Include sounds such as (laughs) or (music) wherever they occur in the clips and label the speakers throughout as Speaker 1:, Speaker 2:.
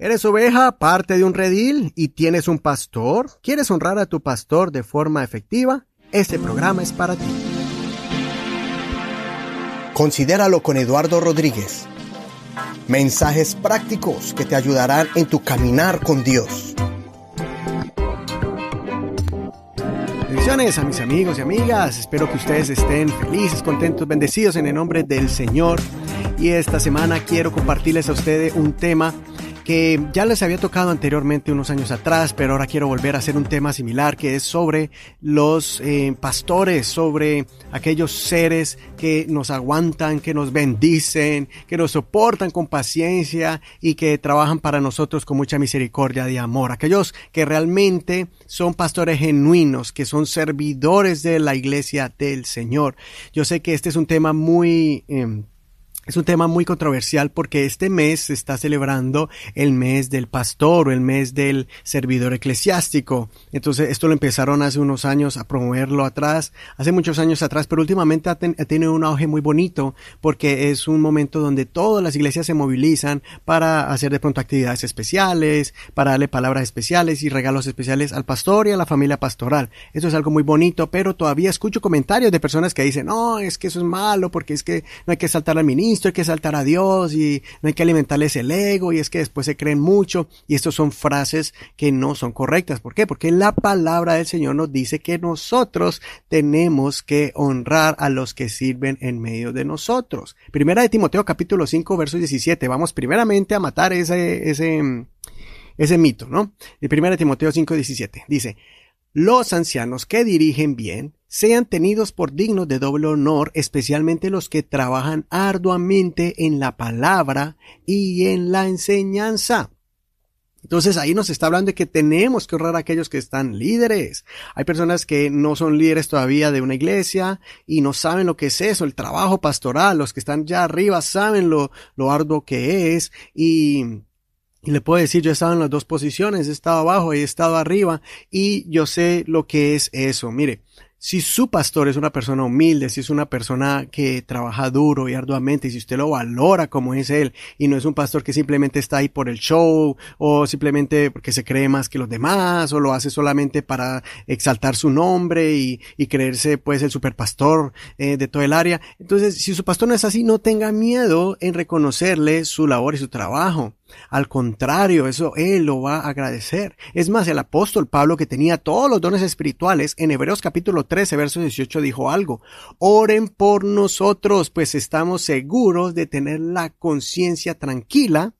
Speaker 1: ¿Eres oveja, parte de un redil y tienes un pastor? ¿Quieres honrar a tu pastor de forma efectiva? Este programa es para ti. Considéralo con Eduardo Rodríguez. Mensajes prácticos que te ayudarán en tu caminar con Dios. Bendiciones a mis amigos y amigas. Espero que ustedes estén felices, contentos, bendecidos en el nombre del Señor. Y esta semana quiero compartirles a ustedes un tema que ya les había tocado anteriormente unos años atrás, pero ahora quiero volver a hacer un tema similar que es sobre los eh, pastores, sobre aquellos seres que nos aguantan, que nos bendicen, que nos soportan con paciencia y que trabajan para nosotros con mucha misericordia y amor. Aquellos que realmente son pastores genuinos, que son servidores de la iglesia del Señor. Yo sé que este es un tema muy... Em, es un tema muy controversial porque este mes se está celebrando el mes del pastor o el mes del servidor eclesiástico. Entonces esto lo empezaron hace unos años a promoverlo atrás, hace muchos años atrás, pero últimamente ha, tenido un auge muy bonito porque es un momento donde todas las iglesias se movilizan para hacer de pronto actividades especiales, para darle palabras especiales y regalos especiales al pastor y a la familia pastoral. Eso es algo muy bonito, pero todavía escucho comentarios de personas que dicen, no, es que eso es malo porque es que no hay que saltar al ministro hay que saltar a Dios y no hay que alimentarles el ego y es que después se creen mucho y estas son frases que no son correctas. ¿Por qué? Porque la palabra del Señor nos dice que nosotros tenemos que honrar a los que sirven en medio de nosotros. Primera de Timoteo capítulo 5 verso 17. Vamos primeramente a matar ese, ese, ese mito, ¿no? De primera de Timoteo 5 17. Dice, los ancianos que dirigen bien sean tenidos por dignos de doble honor, especialmente los que trabajan arduamente en la palabra y en la enseñanza. Entonces ahí nos está hablando de que tenemos que honrar a aquellos que están líderes. Hay personas que no son líderes todavía de una iglesia y no saben lo que es eso, el trabajo pastoral. Los que están ya arriba saben lo, lo arduo que es y y le puedo decir, yo he estado en las dos posiciones, he estado abajo y he estado arriba y yo sé lo que es eso. Mire, si su pastor es una persona humilde, si es una persona que trabaja duro y arduamente, y si usted lo valora como es él, y no es un pastor que simplemente está ahí por el show, o simplemente porque se cree más que los demás, o lo hace solamente para exaltar su nombre y, creerse pues el superpastor eh, de todo el área. Entonces, si su pastor no es así, no tenga miedo en reconocerle su labor y su trabajo. Al contrario, eso Él lo va a agradecer. Es más, el apóstol Pablo, que tenía todos los dones espirituales, en Hebreos capítulo 13, verso 18, dijo algo. Oren por nosotros, pues estamos seguros de tener la conciencia tranquila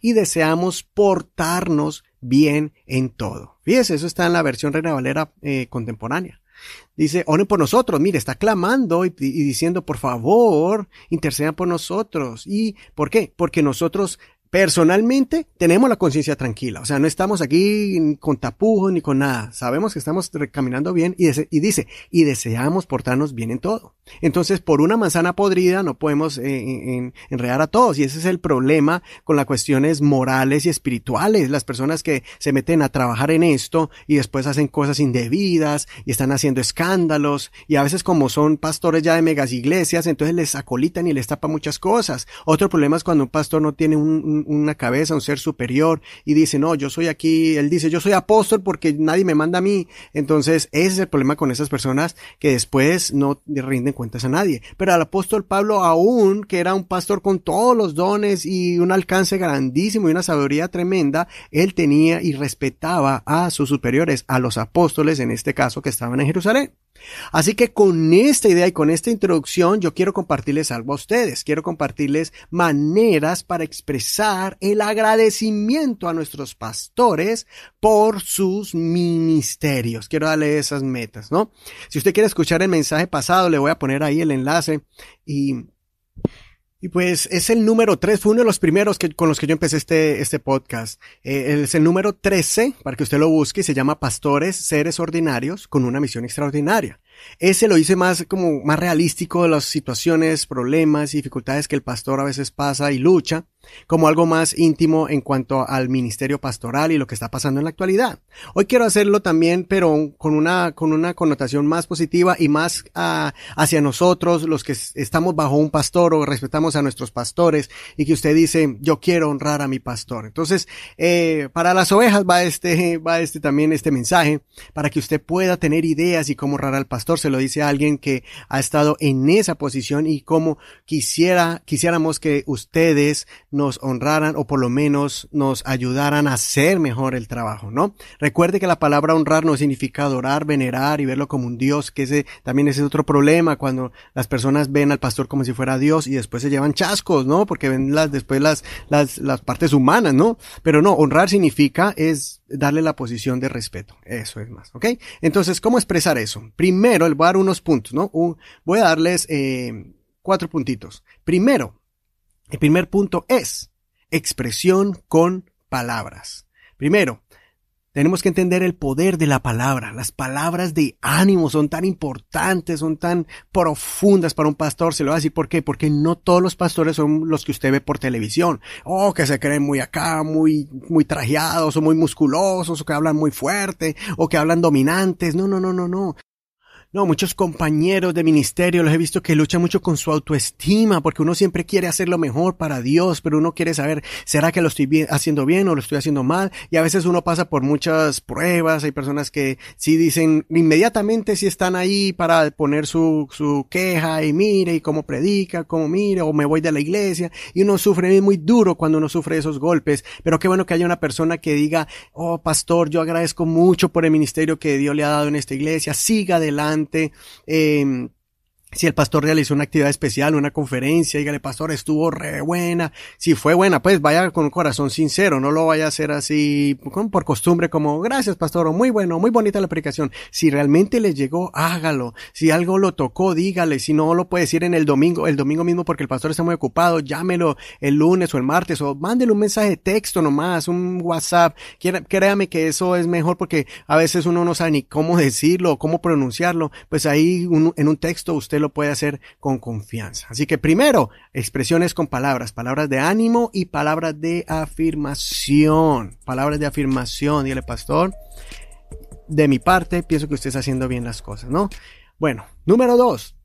Speaker 1: y deseamos portarnos bien en todo. Fíjese, eso está en la versión Reina Valera eh, contemporánea. Dice, oren por nosotros, mire, está clamando y, y, diciendo, por favor, intercedan por nosotros. ¿Y por qué? Porque nosotros personalmente tenemos la conciencia tranquila, o sea, no estamos aquí con tapujos ni con nada, sabemos que estamos caminando bien y, dice, y deseamos portarnos bien en todo. Entonces, por una manzana podrida no podemos eh, enredar a todos y ese es el problema con las cuestiones morales y espirituales, las personas que se meten a trabajar en esto y después hacen cosas indebidas y están haciendo escándalos y a veces como son pastores ya de megas iglesias, entonces les acolitan y les tapan muchas cosas. Otro problema es cuando un pastor no tiene un una cabeza, un ser superior y dice, no, yo soy aquí, él dice, yo soy apóstol porque nadie me manda a mí. Entonces, ese es el problema con esas personas que después no rinden cuentas a nadie. Pero al apóstol Pablo aún, que era un pastor con todos los dones y un alcance grandísimo y una sabiduría tremenda, él tenía y respetaba a sus superiores, a los apóstoles en este caso que estaban en Jerusalén. Así que con esta idea y con esta introducción yo quiero compartirles algo a ustedes. Quiero compartirles maneras para expresar el agradecimiento a nuestros pastores por sus ministerios. Quiero darle esas metas, ¿no? Si usted quiere escuchar el mensaje pasado, le voy a poner ahí el enlace y y pues es el número 3, fue uno de los primeros que, con los que yo empecé este, este podcast. Eh, es el número 13, para que usted lo busque, se llama Pastores, Seres Ordinarios, con una misión extraordinaria. Ese lo hice más como más realístico de las situaciones, problemas y dificultades que el pastor a veces pasa y lucha como algo más íntimo en cuanto al ministerio pastoral y lo que está pasando en la actualidad. Hoy quiero hacerlo también, pero con una, con una connotación más positiva y más uh, hacia nosotros, los que estamos bajo un pastor o respetamos a nuestros pastores y que usted dice, yo quiero honrar a mi pastor. Entonces, eh, para las ovejas va este, (laughs) va este también este mensaje, para que usted pueda tener ideas y cómo honrar al pastor. Se lo dice a alguien que ha estado en esa posición y cómo quisiera, quisiéramos que ustedes nos honraran o por lo menos nos ayudaran a hacer mejor el trabajo, ¿no? Recuerde que la palabra honrar no significa adorar, venerar y verlo como un Dios, que ese también ese es otro problema cuando las personas ven al pastor como si fuera Dios y después se llevan chascos, ¿no? Porque ven las, después las, las, las partes humanas, ¿no? Pero no, honrar significa es darle la posición de respeto. Eso es más, ¿ok? Entonces, ¿cómo expresar eso? Primero, les voy a dar unos puntos, ¿no? voy a darles eh, cuatro puntitos. Primero, el primer punto es expresión con palabras. Primero, tenemos que entender el poder de la palabra. Las palabras de ánimo son tan importantes, son tan profundas para un pastor. Se lo va a decir por qué. Porque no todos los pastores son los que usted ve por televisión. O que se creen muy acá, muy, muy trajeados, o muy musculosos, o que hablan muy fuerte, o que hablan dominantes. No, no, no, no, no. No, muchos compañeros de ministerio los he visto que luchan mucho con su autoestima porque uno siempre quiere hacer lo mejor para Dios, pero uno quiere saber, ¿será que lo estoy haciendo bien o lo estoy haciendo mal? Y a veces uno pasa por muchas pruebas, hay personas que sí dicen inmediatamente si están ahí para poner su, su queja y mire y cómo predica, cómo mire o me voy de la iglesia y uno sufre muy duro cuando uno sufre esos golpes, pero qué bueno que haya una persona que diga, oh pastor, yo agradezco mucho por el ministerio que Dios le ha dado en esta iglesia, siga adelante eh, si el pastor realizó una actividad especial, una conferencia, dígale, pastor, estuvo re buena. Si fue buena, pues vaya con corazón sincero, no lo vaya a hacer así por costumbre como, gracias, pastor, muy bueno, muy bonita la predicación. Si realmente le llegó, hágalo. Si algo lo tocó, dígale. Si no lo puede decir en el domingo, el domingo mismo porque el pastor está muy ocupado, llámelo el lunes o el martes o mándele un mensaje de texto nomás, un WhatsApp. Créame que eso es mejor porque a veces uno no sabe ni cómo decirlo cómo pronunciarlo. Pues ahí en un texto usted lo puede hacer con confianza. Así que primero, expresiones con palabras, palabras de ánimo y palabras de afirmación. Palabras de afirmación, dígale pastor. De mi parte, pienso que usted está haciendo bien las cosas, ¿no? Bueno, número dos,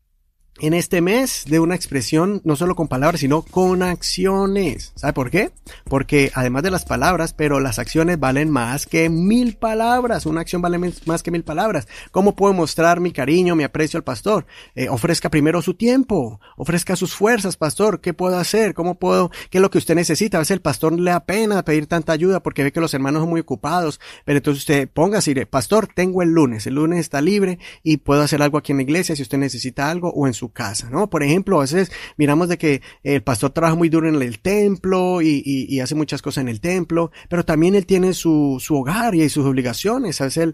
Speaker 1: en este mes de una expresión no solo con palabras, sino con acciones. ¿Sabe por qué? Porque además de las palabras, pero las acciones valen más que mil palabras. Una acción vale más que mil palabras. ¿Cómo puedo mostrar mi cariño, mi aprecio al pastor? Eh, ofrezca primero su tiempo, ofrezca sus fuerzas, pastor. ¿Qué puedo hacer? ¿Cómo puedo? ¿Qué es lo que usted necesita? A veces el pastor le da pena pedir tanta ayuda porque ve que los hermanos son muy ocupados. Pero entonces usted ponga y pastor, tengo el lunes. El lunes está libre y puedo hacer algo aquí en la iglesia si usted necesita algo o en su casa, ¿no? Por ejemplo, a veces miramos de que el pastor trabaja muy duro en el templo y, hace muchas cosas en el templo, pero también él tiene su, su hogar y sus obligaciones. A veces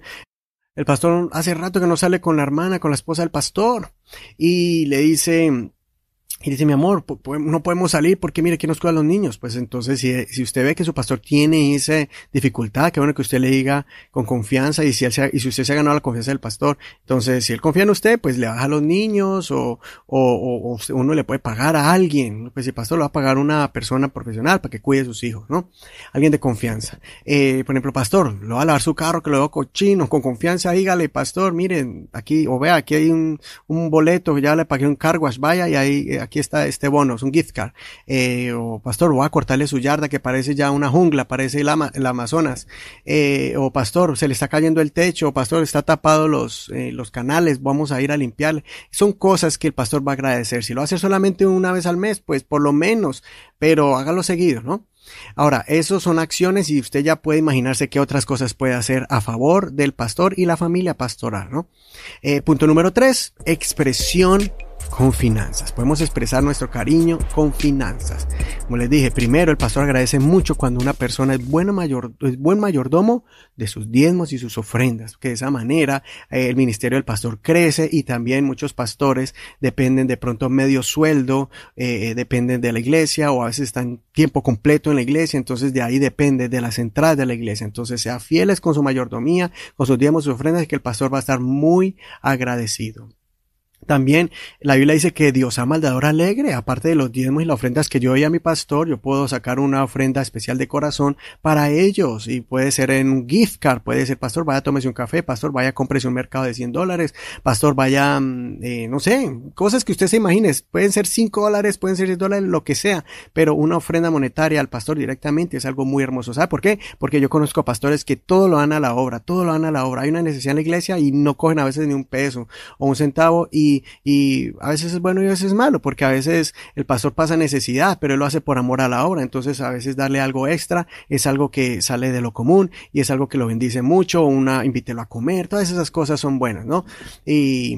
Speaker 1: el pastor hace rato que no sale con la hermana, con la esposa del pastor y le dice, y dice, mi amor, no podemos salir porque mire que nos cuida a los niños. Pues entonces, si, si, usted ve que su pastor tiene esa dificultad, que bueno que usted le diga con confianza y si, él se, y si usted se ha ganado la confianza del pastor, entonces si él confía en usted, pues le baja a los niños o, o, o uno le puede pagar a alguien. Pues el pastor lo va a pagar a una persona profesional para que cuide a sus hijos, ¿no? Alguien de confianza. Eh, por ejemplo, pastor, lo va a lavar su carro, que lo veo cochino, con confianza, dígale, pastor, miren, aquí, o vea, aquí hay un, un boleto, ya le pagué un carwash, vaya y ahí, eh, aquí está este bono, es un gift card. Eh, o pastor, voy a cortarle su yarda que parece ya una jungla, parece el, Amazonas. Eh, o pastor, se le está cayendo el techo, o pastor, está tapado los, eh, los canales, vamos a ir a limpiarle. Son cosas que el pastor va a agradecer. Si lo hace solamente una vez al mes, pues por lo menos, pero hágalo seguido, ¿no? Ahora, esos son acciones y usted ya puede imaginarse qué otras cosas puede hacer a favor del pastor y la familia pastoral, ¿no? punto número tres, expresión con finanzas. Podemos expresar nuestro cariño con finanzas. Como les dije, primero el pastor agradece mucho cuando una persona es, bueno mayor, es buen mayordomo de sus diezmos y sus ofrendas, que de esa manera eh, el ministerio del pastor crece y también muchos pastores dependen de pronto medio sueldo, eh, dependen de la iglesia o a veces están tiempo completo en la iglesia, entonces de ahí depende de las entradas de la iglesia. Entonces sea fieles con su mayordomía, con sus diezmos y ofrendas que el pastor va a estar muy agradecido. También la Biblia dice que Dios ama al dador alegre, aparte de los diezmos y las ofrendas que yo doy a mi pastor, yo puedo sacar una ofrenda especial de corazón para ellos y puede ser en un gift card, puede ser pastor, vaya tómese un café, pastor, vaya cómprese un mercado de 100 dólares, pastor, vaya, mm, eh, no sé, cosas que usted se imagine, pueden ser 5 dólares, pueden ser 10 dólares, lo que sea, pero una ofrenda monetaria al pastor directamente es algo muy hermoso. ¿Sabe por qué? Porque yo conozco a pastores que todo lo dan a la obra, todo lo dan a la obra. Hay una necesidad en la iglesia y no cogen a veces ni un peso o un centavo y y, a veces es bueno y a veces es malo, porque a veces el pastor pasa necesidad, pero él lo hace por amor a la obra. Entonces a veces darle algo extra es algo que sale de lo común y es algo que lo bendice mucho, una invítelo a comer, todas esas cosas son buenas, ¿no? Y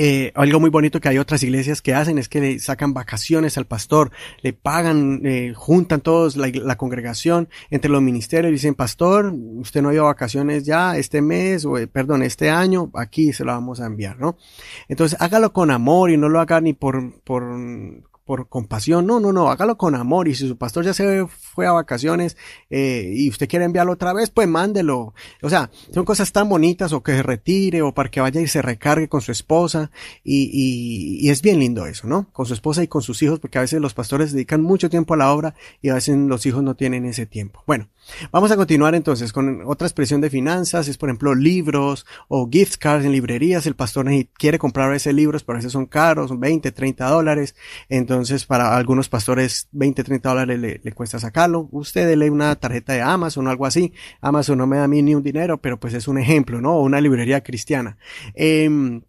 Speaker 1: eh, algo muy bonito que hay otras iglesias que hacen es que le sacan vacaciones al pastor, le pagan, eh, juntan todos la, congregación entre los ministerios dicen, pastor, usted no ha ido a vacaciones ya este mes o eh, perdón, este año, aquí se lo vamos a enviar, ¿no? Entonces hágalo con amor y no lo haga ni por, por por compasión. No, no, no, hágalo con amor. Y si su pastor ya se fue a vacaciones eh, y usted quiere enviarlo otra vez, pues mándelo. O sea, son cosas tan bonitas o que se retire o para que vaya y se recargue con su esposa. Y, y, y es bien lindo eso, ¿no? Con su esposa y con sus hijos, porque a veces los pastores dedican mucho tiempo a la obra y a veces los hijos no tienen ese tiempo. Bueno, vamos a continuar entonces con otra expresión de finanzas. Es por ejemplo libros o gift cards en librerías. El pastor quiere comprar ese libros, pero a veces son caros, son 20, 30 dólares. Entonces, para algunos pastores, 20, 30 dólares le, cuesta sacarlo. Usted lee una tarjeta de Amazon o algo así. Amazon no me da a mí ni un dinero, pero pues es un ejemplo, ¿no? Una librería cristiana. Eh,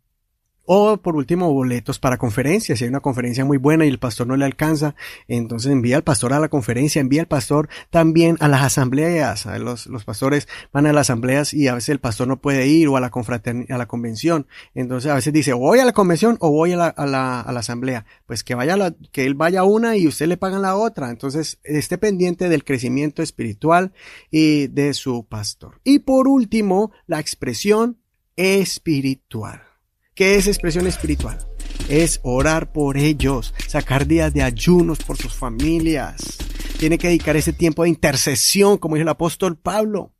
Speaker 1: o por último, boletos para conferencias. Si hay una conferencia muy buena y el pastor no le alcanza, entonces envía al pastor a la conferencia, envía al pastor también a las asambleas. Los, los pastores van a las asambleas y a veces el pastor no puede ir o a la a la convención. Entonces a veces dice, voy a la convención o voy a la, a la, a la asamblea. Pues que vaya la, que él vaya a una y usted le pagan la otra. Entonces esté pendiente del crecimiento espiritual y de su pastor. Y por último, la expresión espiritual. ¿Qué es expresión espiritual? Es orar por ellos, sacar días de ayunos por sus familias. Tiene que dedicar ese tiempo de intercesión, como dijo el apóstol Pablo.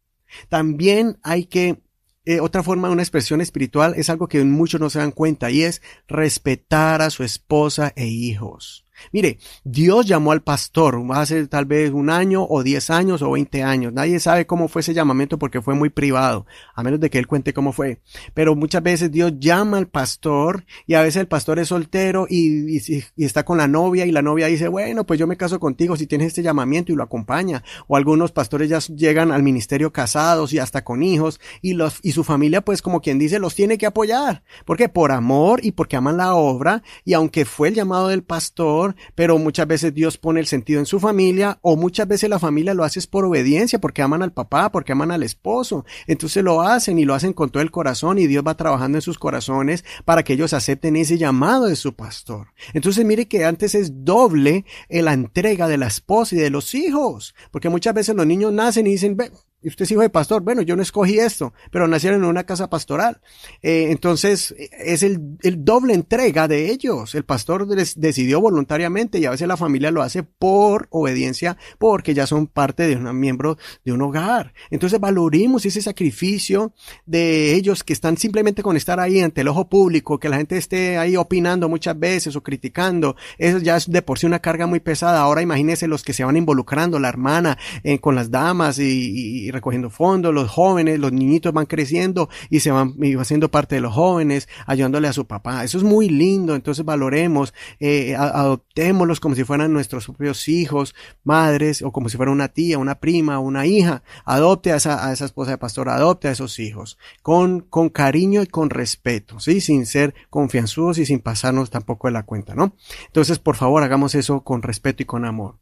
Speaker 1: También hay que eh, otra forma de una expresión espiritual es algo que muchos no se dan cuenta y es respetar a su esposa e hijos. Mire, Dios llamó al pastor hace tal vez un año o diez años o veinte años. Nadie sabe cómo fue ese llamamiento porque fue muy privado, a menos de que él cuente cómo fue. Pero muchas veces Dios llama al pastor y a veces el pastor es soltero y, está con la novia y la novia dice, bueno, pues yo me caso contigo si tienes este llamamiento y lo acompaña. O algunos pastores ya llegan al ministerio casados y hasta con hijos y los, y su familia pues como quien dice los tiene que apoyar. porque Por amor y porque aman la obra y aunque fue el llamado del pastor, pero muchas veces Dios pone el sentido en su familia o muchas veces la familia lo hace por obediencia, porque aman al papá, porque aman al esposo. Entonces lo hacen y lo hacen con todo el corazón y Dios va trabajando en sus corazones para que ellos acepten ese llamado de su pastor. Entonces mire que antes es doble la entrega de la esposa y de los hijos, porque muchas veces los niños nacen y dicen, y usted es hijo de pastor, bueno, yo no escogí esto, pero nacieron en una casa pastoral. Eh, entonces, es el, el, doble entrega de ellos. El pastor decidió voluntariamente y a veces la familia lo hace por obediencia, porque ya son parte de un miembro de un hogar. Entonces, valoremos ese sacrificio de ellos que están simplemente con estar ahí ante el ojo público, que la gente esté ahí opinando muchas veces o criticando. Eso ya es de por sí una carga muy pesada. Ahora imagínense los que se van involucrando, la hermana, eh, con las damas y recogiendo fondos, los jóvenes, los niñitos van creciendo y se van y haciendo parte de los jóvenes, ayudándole a su papá. Eso es muy lindo, entonces valoremos, eh, adoptémoslos como si fueran nuestros propios hijos, madres, o como si fuera una tía, una prima, una hija. Adopte a esa, a esa esposa de pastor, adopte a esos hijos, con, con cariño y con respeto, ¿sí? Sin ser confianzudos y sin pasarnos tampoco de la cuenta, ¿no? Entonces, por favor, hagamos eso con respeto y con amor.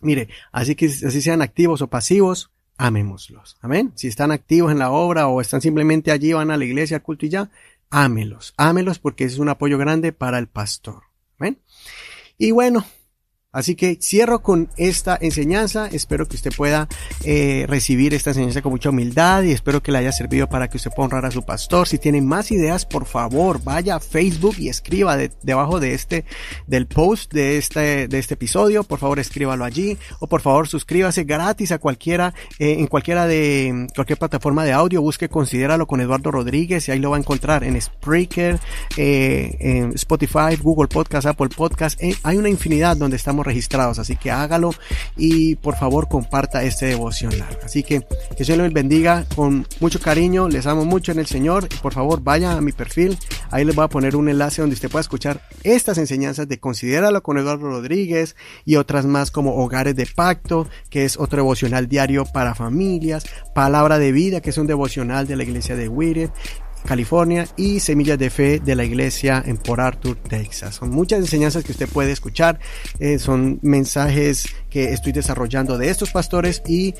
Speaker 1: Mire, así que así sean activos o pasivos, amémoslos. Amén. Si están activos en la obra o están simplemente allí, van a la iglesia, al culto y ya, ámelos, ámelos porque es un apoyo grande para el pastor. ¿Ven? Y bueno, Así que cierro con esta enseñanza. Espero que usted pueda eh, recibir esta enseñanza con mucha humildad y espero que le haya servido para que usted pueda honrar a su pastor. Si tiene más ideas, por favor, vaya a Facebook y escriba debajo de este, del post de este, de este episodio. Por favor, escríbalo allí o por favor suscríbase gratis a cualquiera, eh, en cualquiera de cualquier plataforma de audio. Busque Considéralo con Eduardo Rodríguez y ahí lo va a encontrar en Spreaker, eh, en Spotify, Google Podcast, Apple Podcast. hay una infinidad donde estamos registrados, así que hágalo y por favor comparta este devocional. Así que que Dios les bendiga con mucho cariño, les amo mucho en el Señor y por favor vaya a mi perfil, ahí les voy a poner un enlace donde usted pueda escuchar estas enseñanzas de Considéralo con Eduardo Rodríguez y otras más como Hogares de Pacto, que es otro devocional diario para familias, Palabra de Vida, que es un devocional de la iglesia de Whittier California y Semillas de Fe de la Iglesia en Port Arthur, Texas. Son muchas enseñanzas que usted puede escuchar, eh, son mensajes que estoy desarrollando de estos pastores y,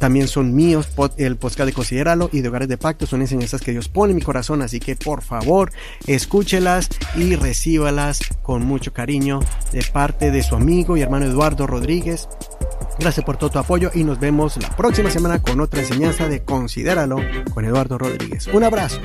Speaker 1: también son míos, el podcast de Considéralo y de Hogares de Pacto, son enseñanzas que Dios pone en mi corazón, así que por favor escúchelas y recíbalas con mucho cariño de parte de su amigo y hermano Eduardo Rodríguez. Gracias por todo tu apoyo y nos vemos la próxima semana con otra enseñanza de Considéralo con Eduardo Rodríguez. Un abrazo.